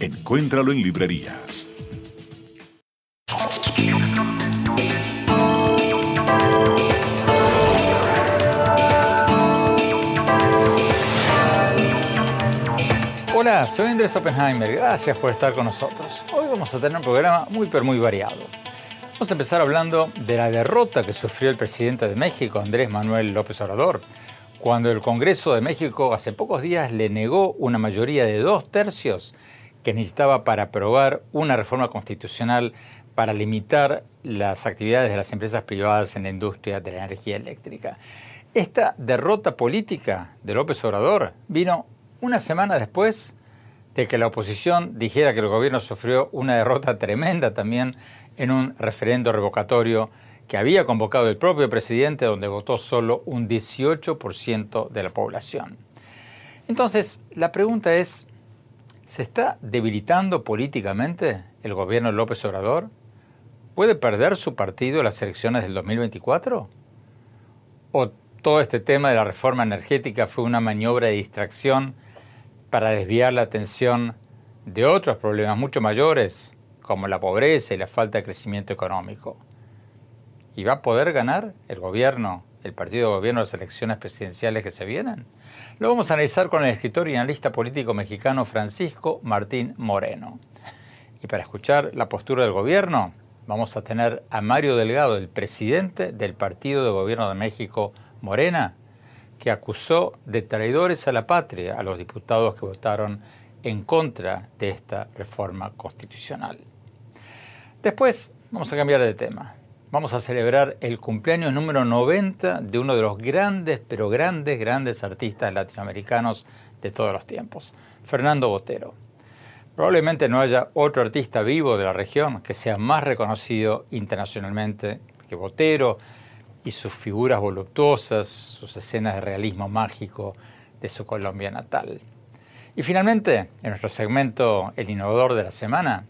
Encuéntralo en librerías. Hola, soy Andrés Oppenheimer. Gracias por estar con nosotros. Hoy vamos a tener un programa muy pero muy variado. Vamos a empezar hablando de la derrota que sufrió el presidente de México, Andrés Manuel López Obrador, cuando el Congreso de México hace pocos días le negó una mayoría de dos tercios que necesitaba para aprobar una reforma constitucional para limitar las actividades de las empresas privadas en la industria de la energía eléctrica. Esta derrota política de López Obrador vino una semana después de que la oposición dijera que el gobierno sufrió una derrota tremenda también en un referendo revocatorio que había convocado el propio presidente donde votó solo un 18% de la población. Entonces, la pregunta es, ¿se está debilitando políticamente el gobierno López Obrador? ¿Puede perder su partido las elecciones del 2024? ¿O todo este tema de la reforma energética fue una maniobra de distracción para desviar la atención de otros problemas mucho mayores, como la pobreza y la falta de crecimiento económico. ¿Y va a poder ganar el gobierno, el partido de gobierno, las elecciones presidenciales que se vienen? Lo vamos a analizar con el escritor y analista político mexicano Francisco Martín Moreno. Y para escuchar la postura del gobierno, vamos a tener a Mario Delgado, el presidente del Partido de Gobierno de México, Morena, que acusó de traidores a la patria a los diputados que votaron en contra de esta reforma constitucional. Después vamos a cambiar de tema. Vamos a celebrar el cumpleaños número 90 de uno de los grandes, pero grandes, grandes artistas latinoamericanos de todos los tiempos, Fernando Botero. Probablemente no haya otro artista vivo de la región que sea más reconocido internacionalmente que Botero, y sus figuras voluptuosas, sus escenas de realismo mágico de su Colombia natal. Y finalmente, en nuestro segmento El Innovador de la Semana,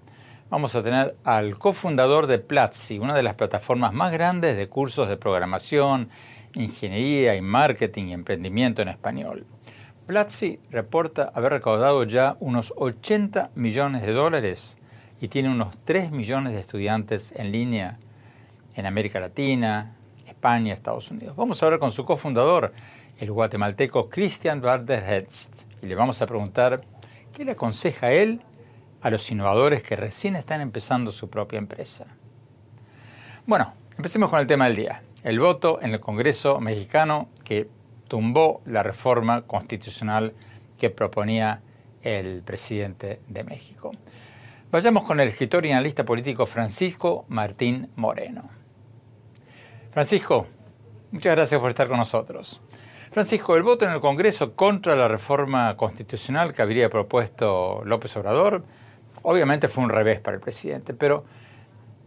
vamos a tener al cofundador de Platzi, una de las plataformas más grandes de cursos de programación, ingeniería y marketing y emprendimiento en español. Platzi reporta haber recaudado ya unos 80 millones de dólares y tiene unos 3 millones de estudiantes en línea en América Latina, España, Estados Unidos. Vamos a hablar con su cofundador, el guatemalteco Christian Hetzt, y le vamos a preguntar qué le aconseja él a los innovadores que recién están empezando su propia empresa. Bueno, empecemos con el tema del día, el voto en el Congreso mexicano que tumbó la reforma constitucional que proponía el presidente de México. Vayamos con el escritor y analista político Francisco Martín Moreno. Francisco, muchas gracias por estar con nosotros. Francisco, el voto en el Congreso contra la reforma constitucional que habría propuesto López Obrador, obviamente fue un revés para el presidente, pero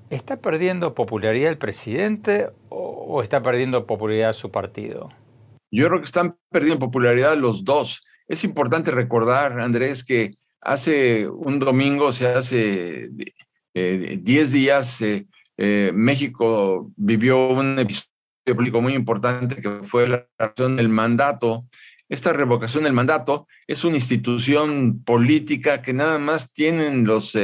¿está perdiendo popularidad el presidente o está perdiendo popularidad su partido? Yo creo que están perdiendo popularidad los dos. Es importante recordar, Andrés, que hace un domingo, o sea, hace 10 días, México vivió un episodio político muy importante que fue la revocación del mandato. Esta revocación del mandato es una institución política que nada más tienen los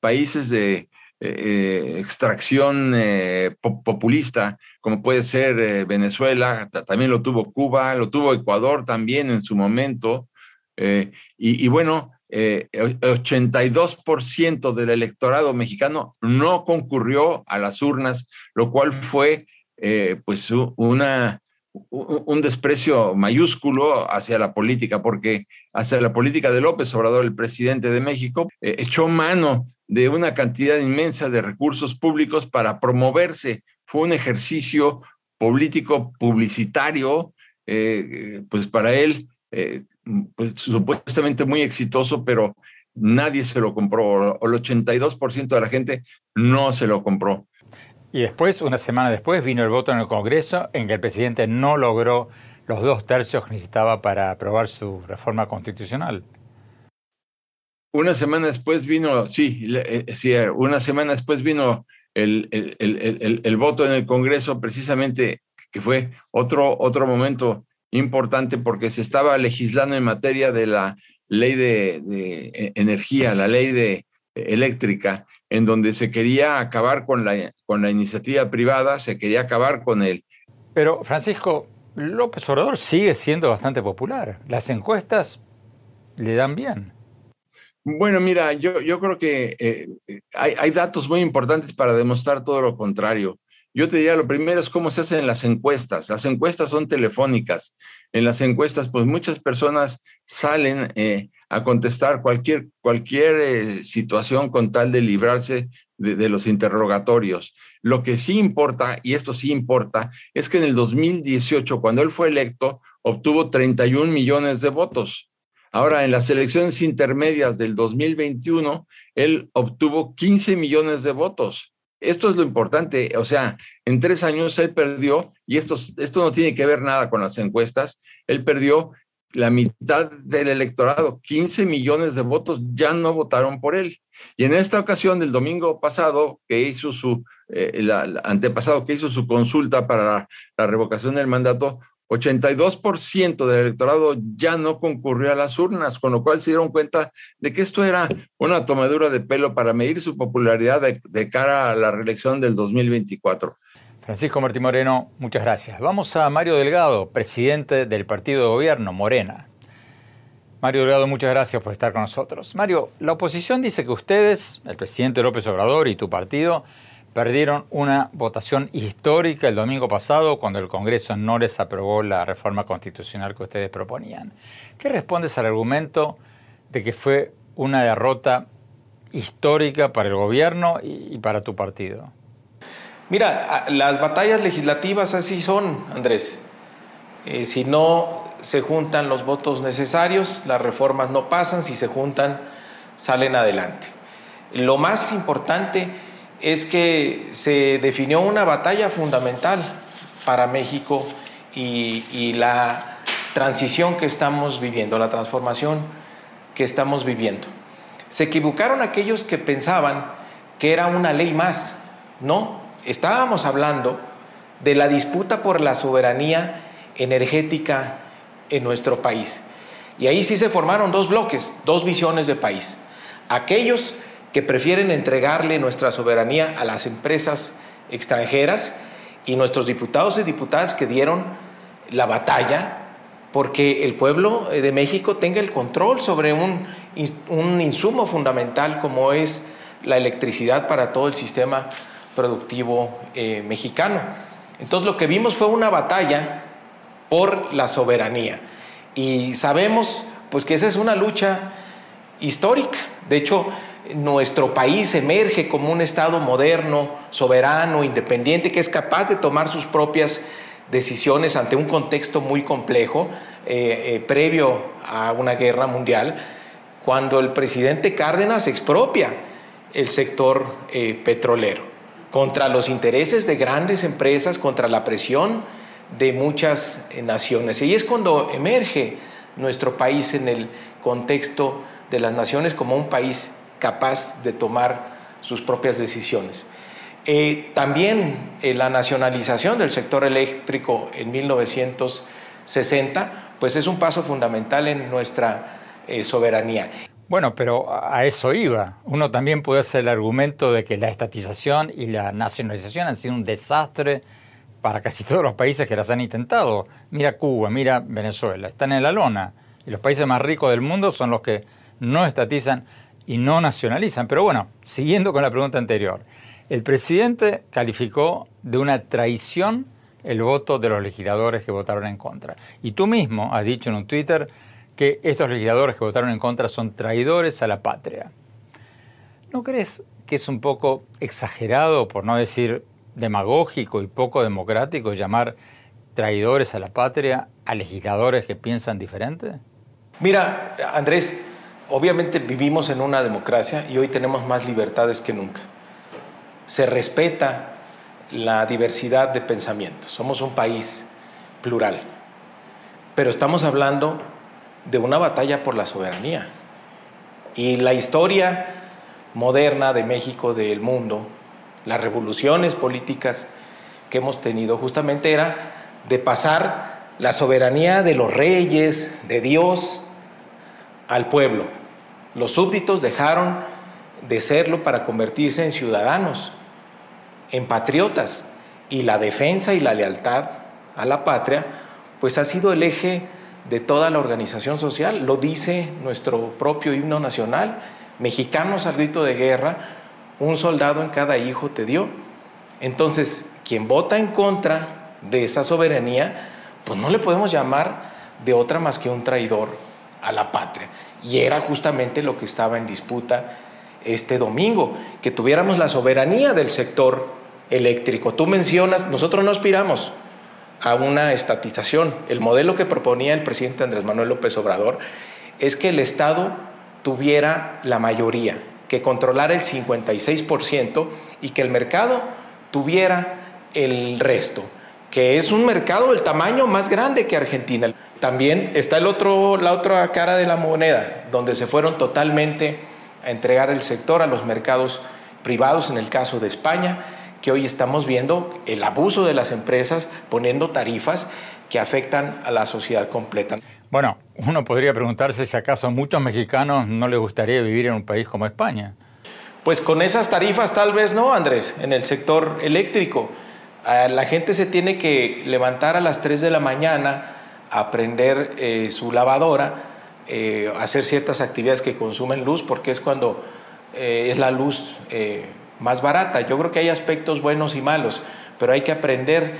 países de eh, extracción eh, populista, como puede ser eh, Venezuela, también lo tuvo Cuba, lo tuvo Ecuador también en su momento. Y, y, bueno, 82% del electorado mexicano no concurrió a las urnas, lo cual fue pues una, un desprecio mayúsculo hacia la política, porque hacia la política de López Obrador, el presidente de México, eh, echó mano de una cantidad inmensa de recursos públicos para promoverse. Fue un ejercicio político publicitario, eh, pues para él, eh, pues supuestamente muy exitoso, pero nadie se lo compró, el 82% de la gente no se lo compró. Y después, una semana después, vino el voto en el Congreso en que el presidente no logró los dos tercios que necesitaba para aprobar su reforma constitucional. Una semana después vino, sí, eh, sí una semana después vino el, el, voto en el Congreso, precisamente que fue otro, otro momento importante porque se estaba legislando en materia de la ley de, de eh, energía, la ley de eléctrica, en donde se quería acabar con la, con la iniciativa privada, se quería acabar con él. Pero, Francisco, López Obrador sigue siendo bastante popular. Las encuestas le dan bien. Bueno, mira, yo, yo creo que eh, hay, hay, datos muy importantes para demostrar todo lo contrario. Yo te diría, lo primero es cómo se hacen las encuestas. Las encuestas son telefónicas. En las encuestas, pues muchas personas salen eh, a contestar cualquier, cualquier eh, situación con tal de librarse de, los interrogatorios. Lo que sí importa, y esto sí importa, es que en el 2018, cuando él fue electo, obtuvo 31 millones de votos. Ahora, en las elecciones intermedias del 2021, él obtuvo 15 millones de votos. Esto es lo importante, o sea, en tres años él perdió, y esto, esto no tiene que ver nada con las encuestas, él perdió la mitad del electorado, 15 millones de votos ya no votaron por él. Y en esta ocasión, el domingo pasado, que hizo su, eh, antepasado, que hizo su consulta para la, revocación del mandato, 82% del electorado ya no concurrió a las urnas, con lo cual se dieron cuenta de que esto era una tomadura de pelo para medir su popularidad de, de cara a la reelección del 2024. Francisco Martín Moreno, muchas gracias. Vamos a Mario Delgado, presidente del partido de gobierno, Morena. Mario Delgado, muchas gracias por estar con nosotros. Mario, la oposición dice que ustedes, el presidente López Obrador y tu partido, perdieron una votación histórica el domingo pasado cuando el Congreso no les aprobó la reforma constitucional que ustedes proponían. ¿Qué respondes al argumento de que fue una derrota histórica para el gobierno y para tu partido? Mira, las batallas legislativas así son, Andrés. Eh, si no se juntan los votos necesarios, las reformas no pasan, si se juntan, salen adelante. Lo más importante es que se definió una batalla fundamental para México y, y la transición que estamos viviendo, la transformación que estamos viviendo. Se equivocaron aquellos que pensaban que era una ley más. No, estábamos hablando de la disputa por la soberanía energética en nuestro país. Y ahí sí se formaron dos bloques, dos visiones de país. Aquellos que prefieren entregarle nuestra soberanía a las empresas extranjeras y nuestros diputados y diputadas que dieron la batalla porque el pueblo de México tenga el control sobre un, un insumo fundamental como es la electricidad para todo el sistema productivo eh, mexicano. Entonces lo que vimos fue una batalla por la soberanía y sabemos pues que esa es una lucha histórica. De hecho, nuestro país emerge como un Estado moderno, soberano, independiente, que es capaz de tomar sus propias decisiones ante un contexto muy complejo, eh, eh, previo a una guerra mundial, cuando el presidente Cárdenas expropia el sector petrolero contra los intereses de grandes empresas, contra la presión de muchas eh, naciones. Y es cuando emerge nuestro país en el contexto de las naciones como un país capaz de tomar sus propias decisiones. Eh, también eh, la nacionalización del sector eléctrico en 1960, pues es un paso fundamental en nuestra soberanía. Bueno, pero a eso iba. Uno también puede hacer el argumento de que la estatización y la nacionalización han sido un desastre para casi todos los países que las han intentado. Mira Cuba, mira Venezuela, están en la lona. Y los países más ricos del mundo son los que no estatizan y no nacionalizan. Pero bueno, siguiendo con la pregunta anterior, el presidente calificó de una traición el voto de los legisladores que votaron en contra. Y tú mismo has dicho en un Twitter que estos legisladores que votaron en contra son traidores a la patria. ¿No crees que es un poco exagerado, por no decir demagógico y poco democrático, llamar traidores a la patria a legisladores que piensan diferente? Mira, Andrés, obviamente vivimos en una democracia y hoy tenemos más libertades que nunca. Se respeta la diversidad de pensamientos. Somos un país plural. Pero estamos hablando de una batalla por la soberanía. Y la historia moderna de México, del mundo, las revoluciones políticas que hemos tenido, justamente era de pasar la soberanía de los reyes, de Dios, al pueblo. Los súbditos dejaron de serlo para convertirse en ciudadanos, en patriotas, y la defensa y la lealtad a la patria, pues ha sido el eje de toda la organización social, lo dice nuestro propio himno nacional, mexicanos al grito de guerra, un soldado en cada hijo te dio. Entonces, quien vota en contra de esa soberanía, pues no le podemos llamar de otra más que un traidor a la patria. Y era justamente lo que estaba en disputa este domingo, que tuviéramos la soberanía del sector eléctrico. Tú mencionas, nosotros no aspiramos a una estatización. El modelo que proponía el presidente Andrés Manuel López Obrador es que el Estado tuviera la mayoría, que controlara el 56% y que el mercado tuviera el resto, que es un mercado del tamaño más grande que Argentina. También está el otro, la otra cara de la moneda, donde se fueron totalmente a entregar el sector a los mercados privados, en el caso de España, que hoy estamos viendo el abuso de las empresas poniendo tarifas que afectan a la sociedad completa. Bueno, uno podría preguntarse si acaso a muchos mexicanos no les gustaría vivir en un país como España. Pues con esas tarifas tal vez no, Andrés, en el sector eléctrico. La gente se tiene que levantar a las 3 de la mañana aprender eh, su lavadora, eh, hacer ciertas actividades que consumen luz, porque es cuando eh, es la luz más barata. Yo creo que hay aspectos buenos y malos, pero hay que aprender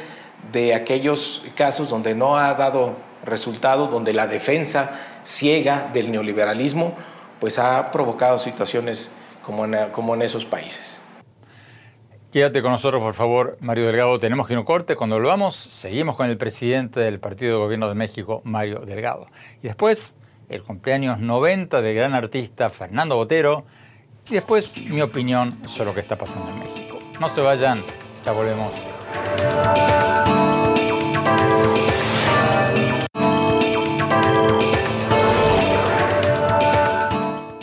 de aquellos casos donde no ha dado resultado, donde la defensa ciega del neoliberalismo pues ha provocado situaciones como como en esos países. Quédate con nosotros, por favor, Mario Delgado. Tenemos que ir a un corte. Cuando volvamos, seguimos con el presidente del Partido de Gobierno de México, Mario Delgado. Y después, el cumpleaños 90 del gran artista Fernando Botero. Y después, mi opinión sobre lo que está pasando en México. No se vayan, ya volvemos.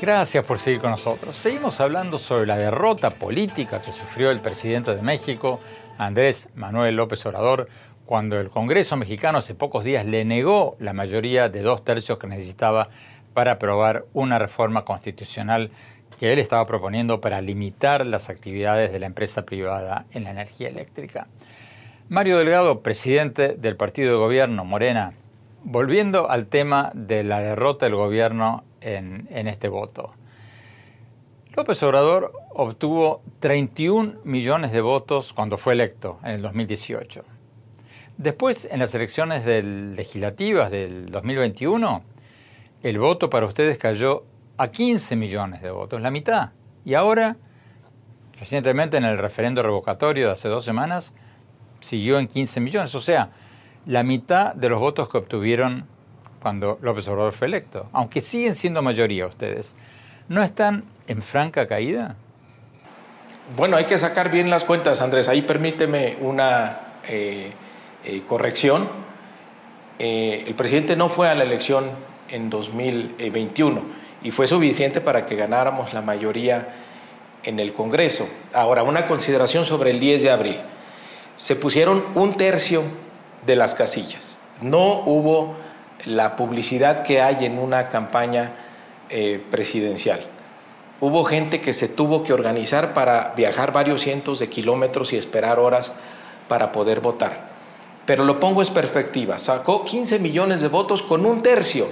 Gracias por seguir con nosotros. Seguimos hablando sobre la derrota política que sufrió el presidente de México, Andrés Manuel López Obrador, cuando el Congreso mexicano hace pocos días le negó la mayoría de dos tercios que necesitaba para aprobar una reforma constitucional que él estaba proponiendo para limitar las actividades de la empresa privada en la energía eléctrica. Mario Delgado, presidente del partido de gobierno Morena, volviendo al tema de la derrota del gobierno en, este voto. López Obrador obtuvo 31 millones de votos cuando fue electo en el 2018. Después, en las elecciones legislativas del 2021, el voto para ustedes cayó a 15 millones de votos, la mitad. Y ahora, recientemente en el referendo revocatorio de hace dos semanas, siguió en 15 millones. O sea, la mitad de los votos que obtuvieron cuando López Obrador fue electo, aunque siguen siendo mayoría ustedes, ¿no están en franca caída? Bueno, hay que sacar bien las cuentas, Andrés. Ahí permíteme una eh, eh, corrección. Eh, el presidente no fue a la elección en 2021 y fue suficiente para que ganáramos la mayoría en el Congreso. Ahora, una consideración sobre el 10 de abril. Se pusieron un tercio de las casillas. No hubo la publicidad que hay en una campaña eh, presidencial. Hubo gente que se tuvo que organizar para viajar varios cientos de kilómetros y esperar horas para poder votar. Pero lo pongo en perspectiva, sacó 15 millones de votos con un tercio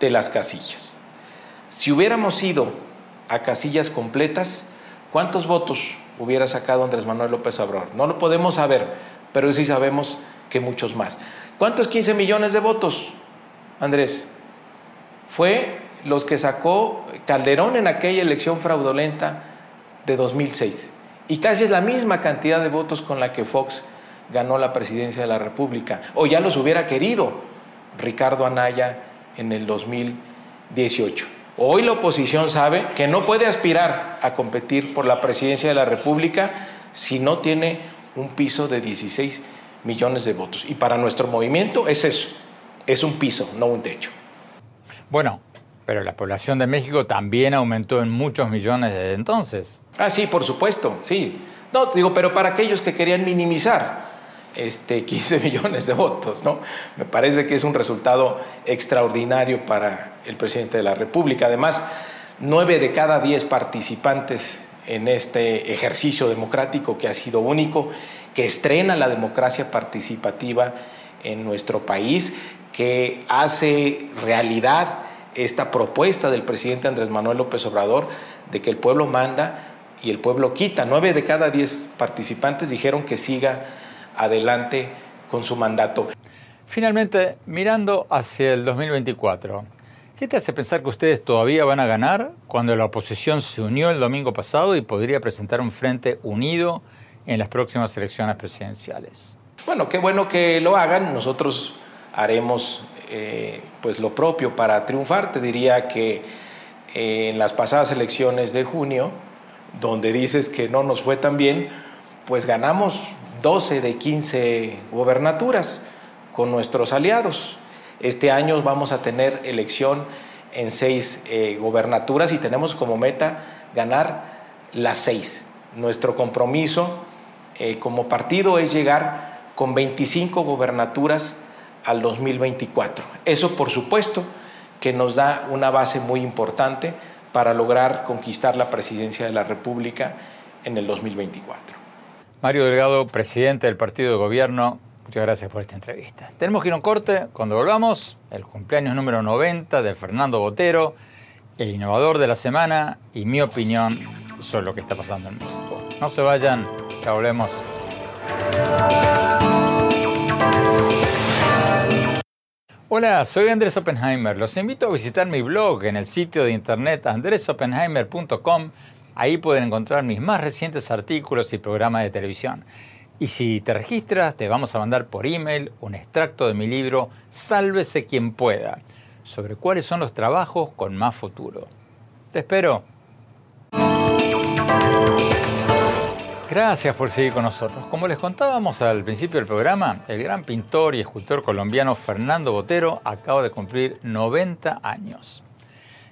de las casillas. Si hubiéramos ido a casillas completas, ¿cuántos votos hubiera sacado Andrés Manuel López Obrador? No lo podemos saber, pero sí sabemos que muchos más. ¿Cuántos 15 millones de votos, Andrés? Fue los que sacó Calderón en aquella elección fraudulenta de 2006. Y casi es la misma cantidad de votos con la que Fox ganó la presidencia de la República. O ya los hubiera querido Ricardo Anaya en el 2018. Hoy la oposición sabe que no puede aspirar a competir por la presidencia de la República si no tiene un piso de 16 millones de votos. Y para nuestro movimiento es eso, es un piso, no un techo. Bueno, pero la población de México también aumentó en muchos millones desde entonces. Ah, sí, por supuesto, sí. No, digo, pero para aquellos que querían minimizar este, 15 millones de votos, ¿no? Me parece que es un resultado extraordinario para el presidente de la República. Además, nueve de cada diez participantes en este ejercicio democrático que ha sido único, que estrena la democracia participativa en nuestro país, que hace realidad esta propuesta del presidente Andrés Manuel López Obrador de que el pueblo manda y el pueblo quita. Nueve de cada diez participantes dijeron que siga adelante con su mandato. Finalmente, mirando hacia el 2024, ¿qué te hace pensar que ustedes todavía van a ganar cuando la oposición se unió el domingo pasado y podría presentar un frente unido en las próximas elecciones presidenciales? Bueno, qué bueno que lo hagan. Nosotros haremos eh, pues lo propio para triunfar. Te diría que eh, en las pasadas elecciones de junio, donde dices que no nos fue tan bien, pues ganamos 12 de 15 gobernaturas con nuestros aliados. Este año vamos a tener elección en seis eh, gobernaturas y tenemos como meta ganar las seis. Nuestro compromiso como partido es llegar con 25 gobernaturas al 2024. Eso, por supuesto, que nos da una base muy importante para lograr conquistar la presidencia de la República en el 2024. Mario Delgado, presidente del partido de gobierno, muchas gracias por esta entrevista. Tenemos que ir a un corte. Cuando volvamos, el cumpleaños número 90 de Fernando Botero, el innovador de la semana y mi opinión sobre lo que está pasando en México. No se vayan, ya volvemos. Hola, soy Andrés Oppenheimer. Los invito a visitar mi blog en el sitio de internet andresoppenheimer.com. Ahí pueden encontrar mis más recientes artículos y programas de televisión. Y si te registras, te vamos a mandar por email un extracto de mi libro Sálvese quien pueda, sobre cuáles son los trabajos con más futuro. Te espero. Gracias por seguir con nosotros. Como les contábamos al principio del programa, el gran pintor y escultor colombiano Fernando Botero acaba de cumplir 90 años.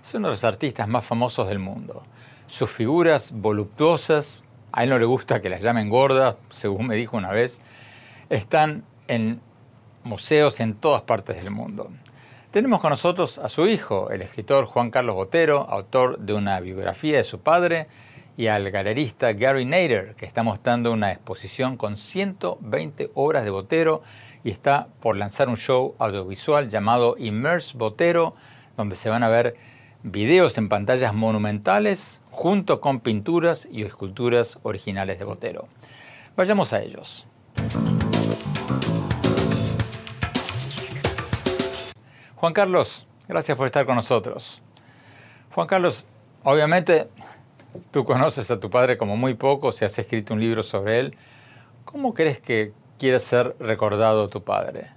Es uno de los artistas más famosos del mundo. Sus figuras voluptuosas, a él no le gusta que las llamen gordas, según me dijo una vez, están en museos en todas partes del mundo. Tenemos con nosotros a su hijo, el escritor Juan Carlos Botero, autor de una biografía de su padre, y al galerista Gary Nader, que está mostrando una exposición con 120 obras de Botero y está por lanzar un show audiovisual llamado Immerse Botero, donde se van a ver videos en pantallas monumentales junto con pinturas y esculturas originales de Botero. Vayamos a ellos. Juan Carlos, gracias por estar con nosotros. Juan Carlos, obviamente Tú conoces a tu padre como muy poco, si has escrito un libro sobre él. ¿Cómo crees que quiere ser recordado tu padre?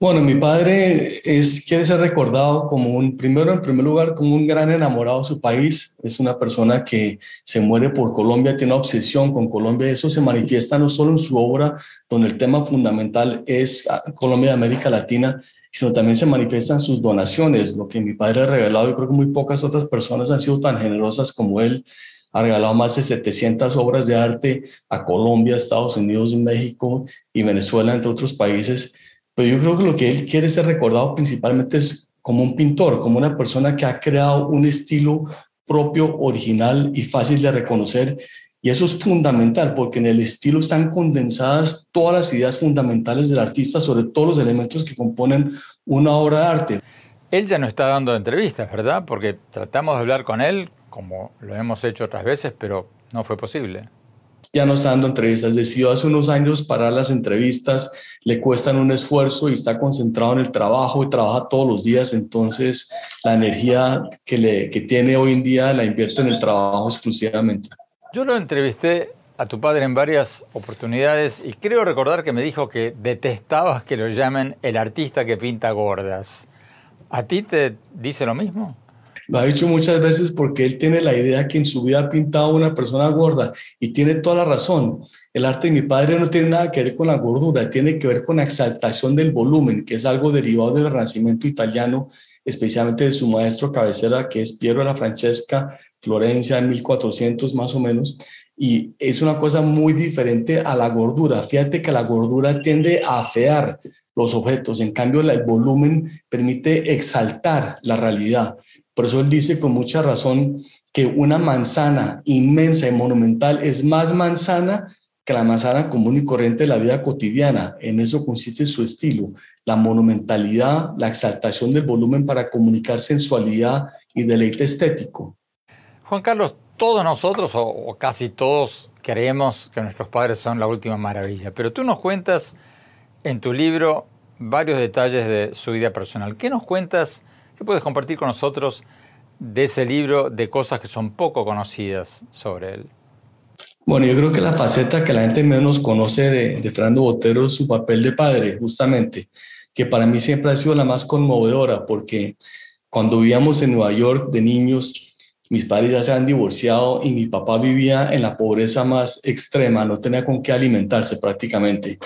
Bueno, mi padre es, quiere ser recordado como un, primero, en primer lugar, como un gran enamorado de su país. Es una persona que se muere por Colombia, tiene una obsesión con Colombia. Eso se manifiesta no solo en su obra, donde el tema fundamental es ah, Colombia y América Latina, sino también se manifiestan sus donaciones, lo que mi padre ha regalado. Yo creo que muy pocas otras personas han sido tan generosas como él. Ha regalado más de 700 obras de arte a Colombia, Estados Unidos, México y Venezuela, entre otros países. Pero yo creo que lo que él quiere ser recordado principalmente es como un pintor, como una persona que ha creado un estilo propio, original y fácil de reconocer. Y eso es fundamental porque en el estilo están condensadas todas las ideas fundamentales del artista sobre todos los elementos que componen una obra de arte. Él ya no está dando entrevistas, ¿verdad? Porque tratamos de hablar con él como lo hemos hecho otras veces, pero no fue posible ya no está dando entrevistas. Decidió hace unos años parar las entrevistas, le cuestan un esfuerzo y está concentrado en el trabajo y trabaja todos los días. Entonces, la energía que, le, que tiene hoy en día la invierte en el trabajo exclusivamente. Yo lo entrevisté a tu padre en varias oportunidades y creo recordar que me dijo que detestabas que lo llamen el artista que pinta gordas. ¿A ti te dice lo mismo? Lo ha dicho muchas veces porque él tiene la idea que en su vida ha pintado una persona gorda y tiene toda la razón. El arte de mi padre no tiene nada que ver con la gordura, tiene que ver con la exaltación del volumen, que es algo derivado del Renacimiento italiano, especialmente de su maestro cabecera, que es Piero de la Francesca, Florencia, en 1400 más o menos. Y es una cosa muy diferente a la gordura. Fíjate que la gordura tiende a afear los objetos, en cambio el volumen permite exaltar la realidad. Por eso él dice con mucha razón que una manzana inmensa y monumental es más manzana que la manzana común y corriente de la vida cotidiana. En eso consiste su estilo, la monumentalidad, la exaltación del volumen para comunicar sensualidad y deleite estético. Juan Carlos, todos nosotros, o, casi todos, creemos que nuestros padres son la última maravilla, pero tú nos cuentas en tu libro varios detalles de su vida personal. ¿Qué nos cuentas ¿Qué puedes compartir con nosotros de ese libro de cosas que son poco conocidas sobre él? Bueno, yo creo que la faceta que la gente menos conoce de, de Fernando Botero es su papel de padre, justamente, que para mí siempre ha sido la más conmovedora, porque cuando vivíamos en Nueva York de niños, mis padres ya se han divorciado y mi papá vivía en la pobreza más extrema, no tenía con qué alimentarse prácticamente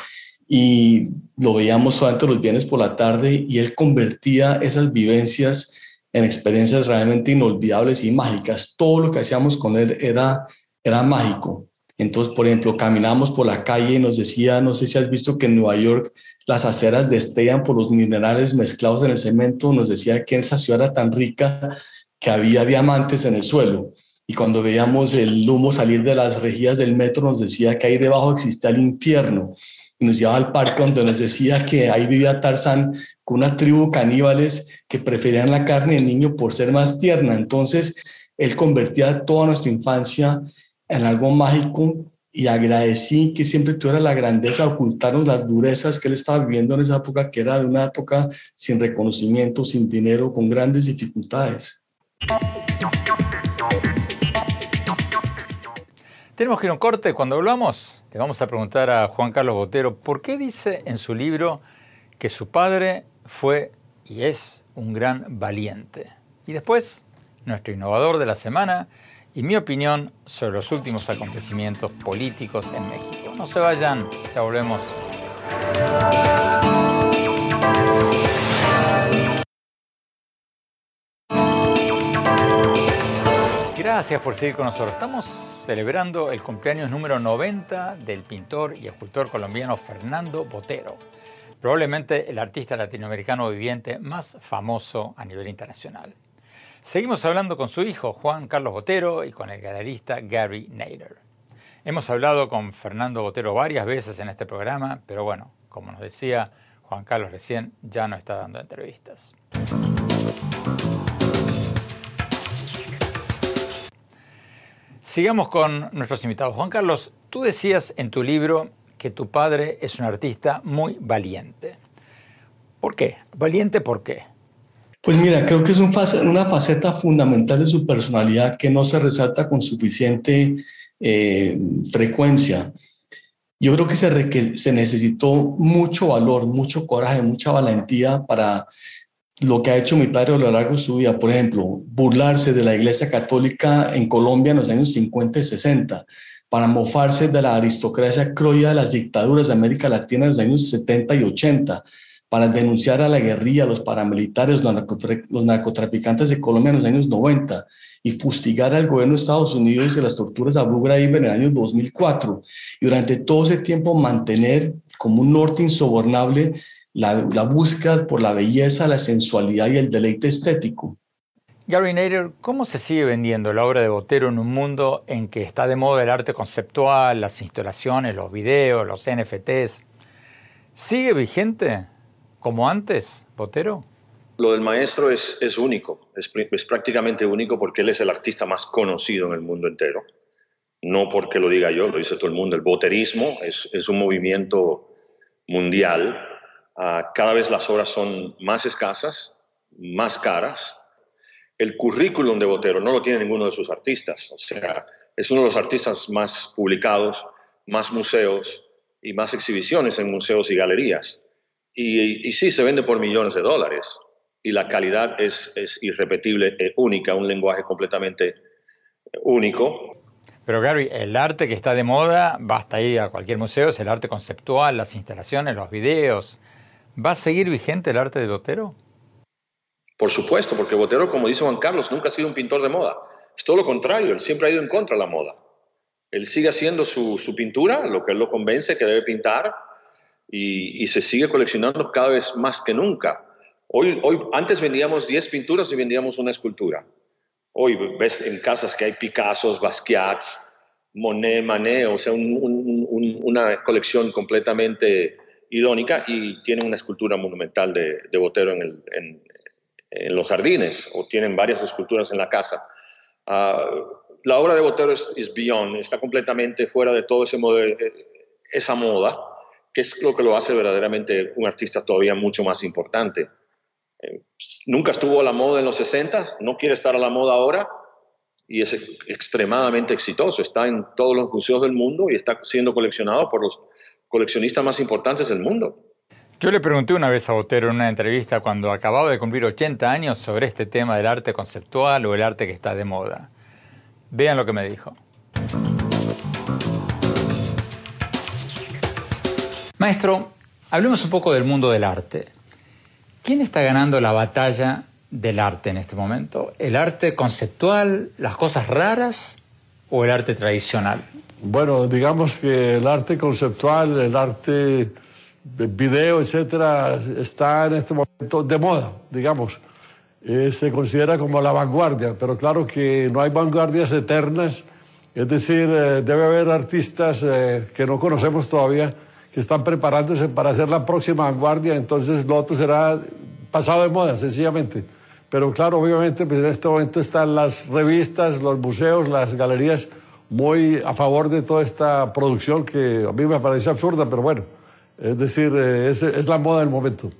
y lo veíamos solamente los viernes por la tarde y él convertía esas vivencias en experiencias realmente inolvidables y mágicas. Todo lo que hacíamos con él era, era mágico. Entonces, por ejemplo, caminamos por la calle y nos decía, no sé si has visto que en Nueva York las aceras destellan por los minerales mezclados en el cemento, nos decía que esa ciudad era tan rica que había diamantes en el suelo. Y cuando veíamos el humo salir de las rejillas del metro, nos decía que ahí debajo existía el infierno y nos llevaba al parque donde nos decía que ahí vivía Tarzán con una tribu caníbales que preferían la carne del niño por ser más tierna. Entonces, él convertía toda nuestra infancia en algo mágico y agradecí que siempre tuviera la grandeza de ocultarnos las durezas que él estaba viviendo en esa época, que era de una época sin reconocimiento, sin dinero, con grandes dificultades. Tenemos que ir a un corte. Cuando hablamos, le vamos a preguntar a Juan Carlos Botero por qué dice en su libro que su padre fue y es un gran valiente. Y después, nuestro innovador de la semana y mi opinión sobre los últimos acontecimientos políticos en México. No se vayan, ya volvemos. Gracias por seguir con nosotros. Estamos celebrando el cumpleaños número 90 del pintor y escultor colombiano Fernando Botero, probablemente el artista latinoamericano viviente más famoso a nivel internacional. Seguimos hablando con su hijo Juan Carlos Botero y con el galerista Gary Nader. Hemos hablado con Fernando Botero varias veces en este programa, pero bueno, como nos decía Juan Carlos recién, ya no está dando entrevistas. Sigamos con nuestros invitados. Juan Carlos, tú decías en tu libro que tu padre es un artista muy valiente. ¿Por qué? ¿Valiente por qué? Pues mira, creo que es una faceta fundamental de su personalidad que no se resalta con suficiente eh, frecuencia. Yo creo que se, se necesitó mucho valor, mucho coraje, mucha valentía para lo que ha hecho mi padre a lo largo de su vida, por ejemplo, burlarse de la Iglesia Católica en Colombia en los años 50 y 60, para mofarse de la aristocracia croya de las dictaduras de América Latina en los años 70 y 80, para denunciar a la guerrilla, a los paramilitares, los narcotraficantes de Colombia en los años 90 y fustigar al gobierno de Estados Unidos de las torturas a Abu Ghraib en el año 2004. Y durante todo ese tiempo mantener como un norte insobornable la, la búsqueda por la belleza, la sensualidad y el deleite estético. Gary Nader, ¿cómo se sigue vendiendo la obra de Botero en un mundo en que está de moda el arte conceptual, las instalaciones, los videos, los NFTs? ¿Sigue vigente como antes, Botero? Lo del maestro es, es único, es, es, prácticamente único porque él es el artista más conocido en el mundo entero. No porque lo diga yo, lo dice todo el mundo. El boterismo es, es un movimiento mundial. Uh, cada vez las obras son más escasas, más caras, el currículum de Botero no lo tiene ninguno de sus artistas. O sea, es uno de los artistas más publicados, más museos y más exhibiciones en museos y galerías. Y, sí, se vende por millones de dólares. Y la calidad es, irrepetible, es única, un lenguaje completamente único. Pero Gary, el arte que está de moda, basta ir a cualquier museo, es el arte conceptual, las instalaciones, los videos. ¿Va a seguir vigente el arte de Botero? Por supuesto, porque Botero, como dice Juan Carlos, nunca ha sido un pintor de moda. Es todo lo contrario, él siempre ha ido en contra de la moda. Él sigue haciendo su, pintura, lo que él lo convence que debe pintar, y, se sigue coleccionando cada vez más que nunca. Hoy, hoy, antes vendíamos 10 pinturas y vendíamos una escultura. Hoy ves en casas que hay Picassos, Basquiats, Monet, Manet, o sea, una colección completamente idónica y tiene una escultura monumental de, Botero en, los jardines o tienen varias esculturas en la casa. Ah, la obra de Botero es, beyond, está completamente fuera de todo ese modelo, esa moda, que es lo que lo hace verdaderamente un artista todavía mucho más importante. Eh, nunca estuvo a la moda en los 60, no quiere estar a la moda ahora y es extremadamente exitoso. Está en todos los museos del mundo y está siendo coleccionado por los coleccionistas más importantes del mundo. Yo le pregunté una vez a Botero en una entrevista cuando acababa de cumplir 80 años sobre este tema del arte conceptual o el arte que está de moda. Vean lo que me dijo. Maestro, hablemos un poco del mundo del arte. ¿Quién está ganando la batalla del arte en este momento? ¿El arte conceptual, las cosas raras o el arte tradicional? Bueno, digamos que el arte conceptual, el arte video, etcétera, está en este momento de moda, digamos. Eh, se considera como la vanguardia, pero claro que no hay vanguardias eternas, es decir, eh, debe haber artistas eh, que no conocemos todavía que están preparándose para hacer la próxima vanguardia, entonces lo otro será pasado de moda, sencillamente. Pero claro, obviamente, pues en este momento están las revistas, los museos, las galerías muy a favor de toda esta producción que a mí me parece absurda, pero bueno. Es decir, eh, es, es la moda del momento.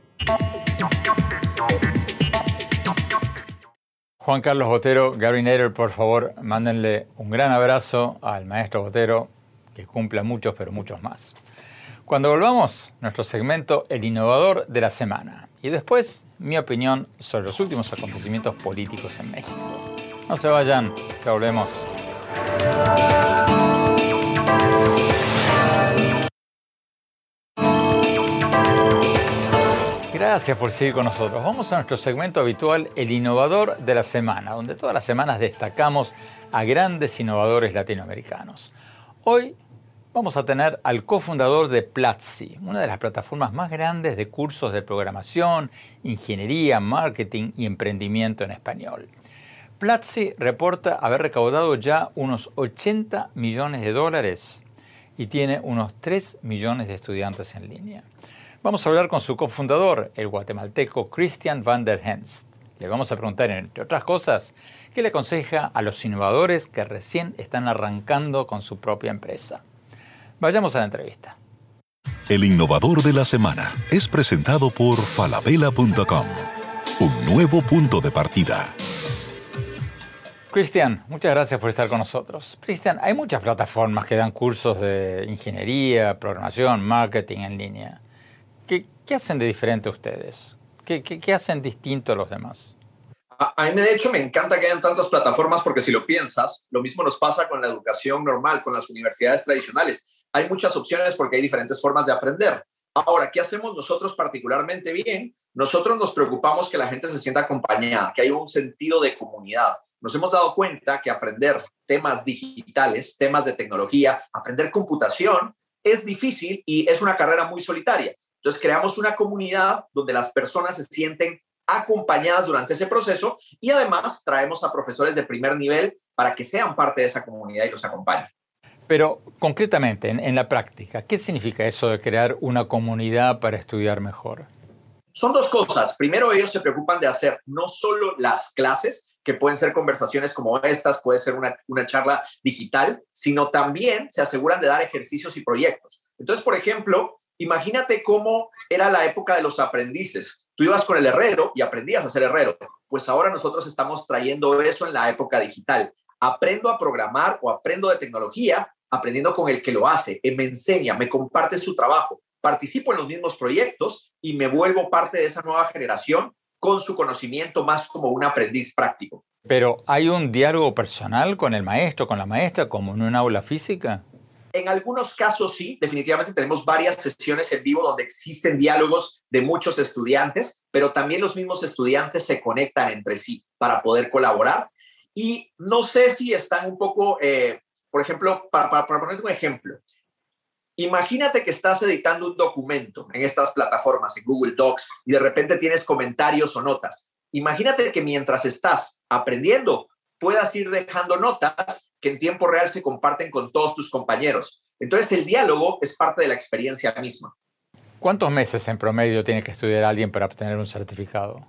Juan Carlos Botero, Gary Nader, por favor, mándenle un gran abrazo al maestro Botero, que cumpla muchos, pero muchos más. Cuando volvamos, nuestro segmento El Innovador de la Semana. Y después, mi opinión sobre los últimos acontecimientos políticos en México. No se vayan, que volvemos. Gracias por seguir con nosotros. Vamos a nuestro segmento habitual, el innovador de la semana, donde todas las semanas destacamos a grandes innovadores latinoamericanos. Hoy vamos a tener al cofundador de Platzi, una de las plataformas más grandes de cursos de programación, ingeniería, marketing y emprendimiento en español. Platzi reporta haber recaudado ya unos 80 millones de dólares y tiene unos 3 millones de estudiantes en línea. Vamos a hablar con su cofundador, el guatemalteco Christian van der Henst. Le vamos a preguntar, entre otras cosas, qué le aconseja a los innovadores que recién están arrancando con su propia empresa. Vayamos a la entrevista. El innovador de la semana es presentado por falabella.com, un nuevo punto de partida. Cristian, muchas gracias por estar con nosotros. Cristian, hay muchas plataformas que dan cursos de ingeniería, programación, marketing en línea. ¿Qué, hacen de diferente ustedes? ¿Qué, hacen distinto a los demás? A, mí, de hecho, me encanta que hayan tantas plataformas porque si lo piensas, lo mismo nos pasa con la educación normal, con las universidades tradicionales. Hay muchas opciones porque hay diferentes formas de aprender. Ahora, ¿qué hacemos nosotros particularmente bien? Nosotros nos preocupamos que la gente se sienta acompañada, que haya un sentido de comunidad. Nos hemos dado cuenta que aprender temas digitales, temas de tecnología, aprender computación es difícil y es una carrera muy solitaria. Entonces creamos una comunidad donde las personas se sienten acompañadas durante ese proceso y además traemos a profesores de primer nivel para que sean parte de esa comunidad y los acompañen. Pero concretamente, en, la práctica, ¿qué significa eso de crear una comunidad para estudiar mejor? Son dos cosas. Primero, ellos se preocupan de hacer no solo las clases, que pueden ser conversaciones como estas, puede ser una, una charla digital, sino también se aseguran de dar ejercicios y proyectos. Entonces, por ejemplo, imagínate cómo era la época de los aprendices. Tú ibas con el herrero y aprendías a ser herrero. Pues ahora nosotros estamos trayendo eso en la época digital. Aprendo a programar o aprendo de tecnología aprendiendo con el que lo hace, me enseña, me comparte su trabajo, participo en los mismos proyectos y me vuelvo parte de esa nueva generación con su conocimiento más como un aprendiz práctico. Pero ¿hay un diálogo personal con el maestro, con la maestra, como en un aula física? En algunos casos sí, definitivamente tenemos varias sesiones en vivo donde existen diálogos de muchos estudiantes, pero también los mismos estudiantes se conectan entre sí para poder colaborar. Y no sé si están un poco eh, por ejemplo, para, para, ponerte un ejemplo, imagínate que estás editando un documento en estas plataformas, en Google Docs, y de repente tienes comentarios o notas. Imagínate que mientras estás aprendiendo, puedas ir dejando notas que en tiempo real se comparten con todos tus compañeros. Entonces el diálogo es parte de la experiencia misma. ¿Cuántos meses en promedio tiene que estudiar alguien para obtener un certificado?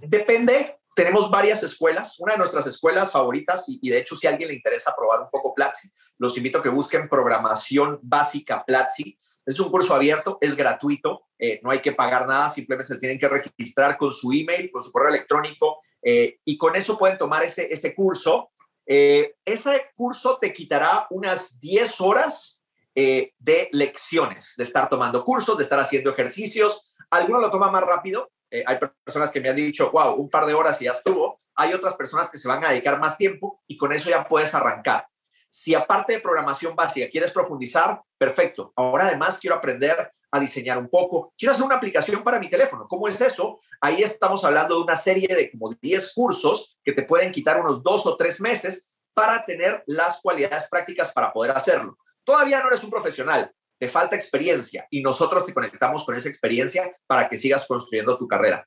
Depende, tenemos varias escuelas. Una de nuestras escuelas favoritas, y, de hecho si a alguien le interesa probar un poco Platzi, los invito a que busquen programación básica Platzi. Es un curso abierto, es gratuito, eh, no hay que pagar nada, simplemente se tienen que registrar con su email, con su correo electrónico, eh, y con eso pueden tomar ese, ese curso. Eh, ese curso te quitará unas 10 horas de lecciones, de estar tomando cursos, de estar haciendo ejercicios. Algunos lo toman más rápido, eh, hay personas que me han dicho, wow, un par de horas y ya estuvo. Hay otras personas que se van a dedicar más tiempo y con eso ya puedes arrancar. Si aparte de programación básica quieres profundizar, perfecto. Ahora además quiero aprender a diseñar un poco. Quiero hacer una aplicación para mi teléfono. ¿Cómo es eso? Ahí estamos hablando de una serie de como 10 cursos que te pueden quitar unos dos o tres meses para tener las cualidades prácticas para poder hacerlo. Todavía no eres un profesional, te falta experiencia y nosotros te conectamos con esa experiencia para que sigas construyendo tu carrera.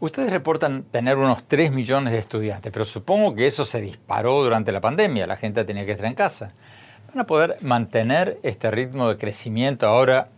Ustedes reportan tener unos 3 millones de estudiantes, pero supongo que eso se disparó durante la pandemia, la gente tenía que estar en casa. ¿Van a poder mantener este ritmo de crecimiento ahora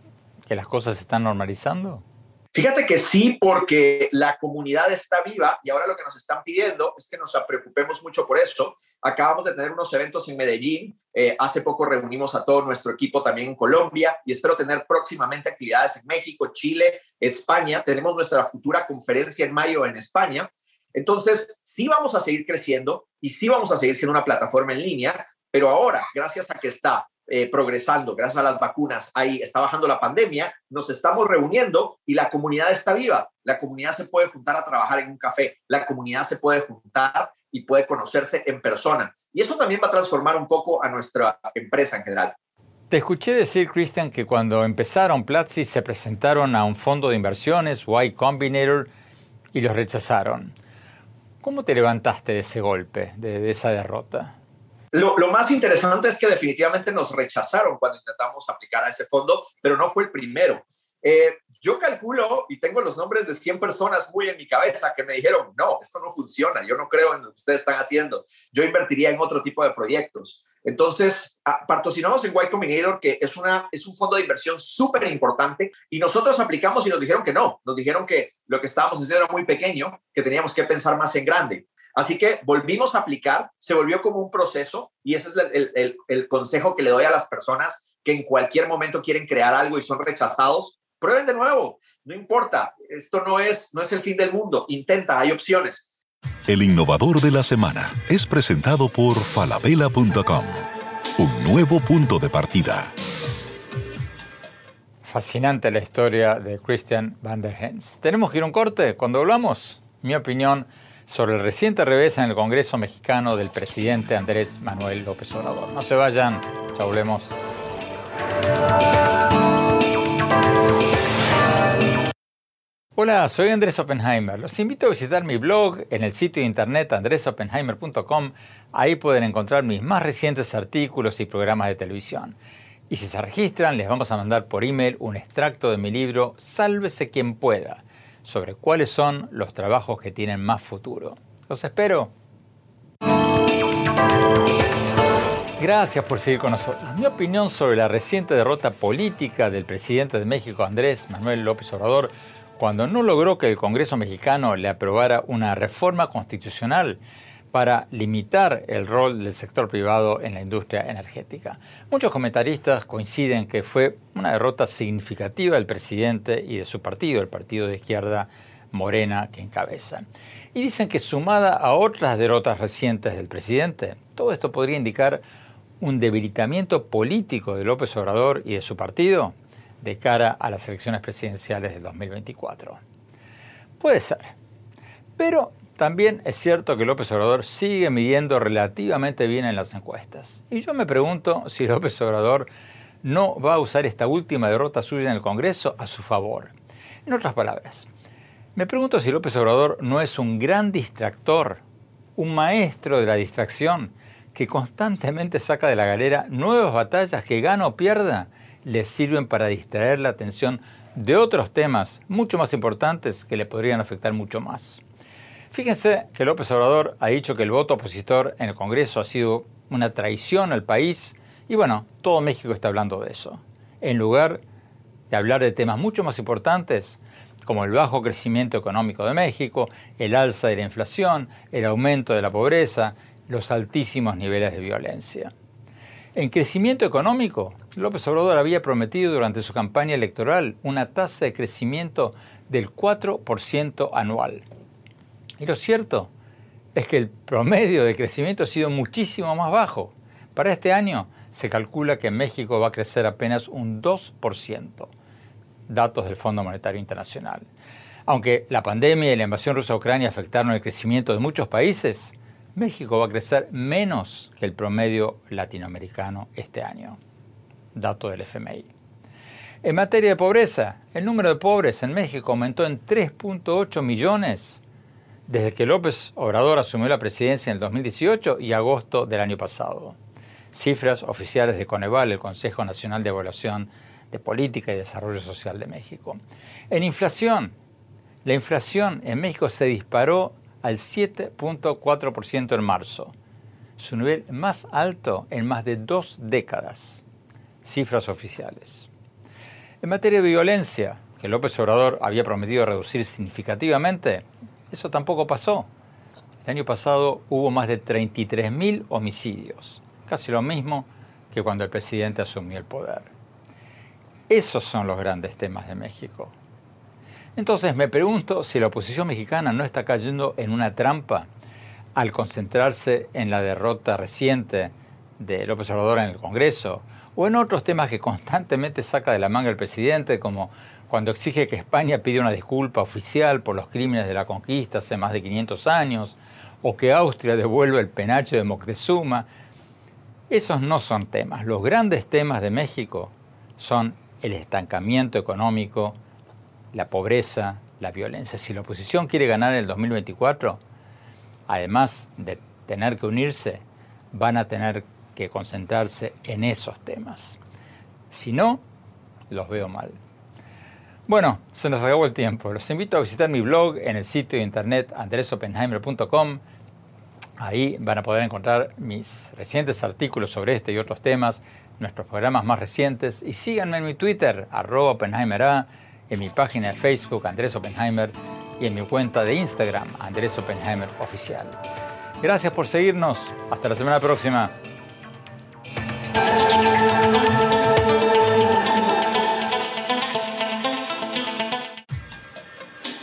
que las cosas se están normalizando? Fíjate que sí, porque la comunidad está viva y ahora lo que nos están pidiendo es que nos preocupemos mucho por eso. Acabamos de tener unos eventos en Medellín, eh, hace poco reunimos a todo nuestro equipo también en Colombia y espero tener próximamente actividades en México, Chile, España. Tenemos nuestra futura conferencia en mayo en España. Entonces, sí vamos a seguir creciendo y sí vamos a seguir siendo una plataforma en línea, pero ahora, gracias a que está eh, progresando, gracias a las vacunas, ahí está bajando la pandemia, nos estamos reuniendo y la comunidad está viva. La comunidad se puede juntar a trabajar en un café, la comunidad se puede juntar y puede conocerse en persona. Y eso también va a transformar un poco a nuestra empresa en general. Te escuché decir, Christian, que cuando empezaron Platzi se presentaron a un fondo de inversiones, Y Combinator, y los rechazaron. ¿Cómo te levantaste de ese golpe, de esa derrota? Lo, más interesante es que definitivamente nos rechazaron cuando intentamos aplicar a ese fondo, pero no fue el primero. Eh, yo calculo y tengo los nombres de 100 personas muy en mi cabeza que me dijeron, no, esto no funciona, yo no creo en lo que ustedes están haciendo, yo invertiría en otro tipo de proyectos. Entonces, patrocinamos en White Combinator, que es, una, es un fondo de inversión súper importante, y nosotros aplicamos y nos dijeron que no, nos dijeron que lo que estábamos haciendo era muy pequeño, que teníamos que pensar más en grande. Así que volvimos a aplicar, se volvió como un proceso y ese es el, consejo que le doy a las personas que en cualquier momento quieren crear algo y son rechazados. Prueben de nuevo, no importa, esto no es, no es el fin del mundo, intenta, hay opciones. El innovador de la semana es presentado por falabella.com, un nuevo punto de partida. Fascinante la historia de Christian van der Hens. Tenemos que ir a un corte. Cuando hablamos, mi opinión sobre el reciente revés en el Congreso mexicano del presidente Andrés Manuel López Obrador. No se vayan, ya volvemos. Hola, soy Andrés Oppenheimer. Los invito a visitar mi blog en el sitio internet andresoppenheimer.com. Ahí pueden encontrar mis más recientes artículos y programas de televisión. Y si se registran, les vamos a mandar por email un extracto de mi libro Sálvese quien pueda, sobre cuáles son los trabajos que tienen más futuro. Los espero. Gracias por seguir con nosotros. Mi opinión sobre la reciente derrota política del presidente de México, Andrés Manuel López Obrador, cuando no logró que el Congreso mexicano le aprobara una reforma constitucional para limitar el rol del sector privado en la industria energética. Muchos comentaristas coinciden que fue una derrota significativa del presidente y de su partido, el partido de izquierda Morena que encabeza. Y dicen que sumada a otras derrotas recientes del presidente, todo esto podría indicar un debilitamiento político de López Obrador y de su partido de cara a las elecciones presidenciales del 2024. Puede ser. Pero también es cierto que López Obrador sigue midiendo relativamente bien en las encuestas. Y yo me pregunto si López Obrador no va a usar esta última derrota suya en el Congreso a su favor. En otras palabras, me pregunto si López Obrador no es un gran distractor, un maestro de la distracción, que constantemente saca de la galera nuevas batallas que gana o pierda le sirven para distraer la atención de otros temas mucho más importantes que le podrían afectar mucho más. Fíjense que López Obrador ha dicho que el voto opositor en el Congreso ha sido una traición al país y bueno, todo México está hablando de eso. En lugar de hablar de temas mucho más importantes, como el bajo crecimiento económico de México, el alza de la inflación, el aumento de la pobreza, los altísimos niveles de violencia. En crecimiento económico, López Obrador había prometido durante su campaña electoral una tasa de crecimiento del 4% anual. Y lo cierto es que el promedio de crecimiento ha sido muchísimo más bajo. Para este año se calcula que México va a crecer apenas un 2%, datos del Fondo Monetario Internacional. Aunque la pandemia y la invasión rusa a Ucrania afectaron el crecimiento de muchos países, México va a crecer menos que el promedio latinoamericano este año. Dato del FMI. En materia de pobreza, el número de pobres en México aumentó en 3.8 millones desde que López Obrador asumió la presidencia en el 2018 y agosto del año pasado. Cifras oficiales de Coneval, el Consejo Nacional de Evaluación de Política y Desarrollo Social de México. En inflación, la inflación en México se disparó al 7.4% en marzo, su nivel más alto en más de dos décadas. Cifras oficiales. En materia de violencia, que López Obrador había prometido reducir significativamente, eso tampoco pasó. El año pasado hubo más de 33.000 homicidios, casi lo mismo que cuando el presidente asumió el poder. Esos son los grandes temas de México. Entonces me pregunto si la oposición mexicana no está cayendo en una trampa al concentrarse en la derrota reciente de López Obrador en el Congreso o en otros temas que constantemente saca de la manga el presidente, como cuando exige que España pida una disculpa oficial por los crímenes de la conquista hace más de 500 años, o que Austria devuelva el penacho de Moctezuma. Esos no son temas. Los grandes temas de México son el estancamiento económico, la pobreza, la violencia. Si la oposición quiere ganar en el 2024, además de tener que unirse, van a tener que concentrarse en esos temas. Si no, los veo mal. Bueno, se nos acabó el tiempo. Los invito a visitar mi blog en el sitio de internet andresopenheimer.com. Ahí van a poder encontrar mis recientes artículos sobre este y otros temas, nuestros programas más recientes. Y síganme en mi Twitter, arroba en mi página de Facebook Andrés Oppenheimer y en mi cuenta de Instagram Andrés Oppenheimer Oficial. Gracias por seguirnos. Hasta la semana próxima.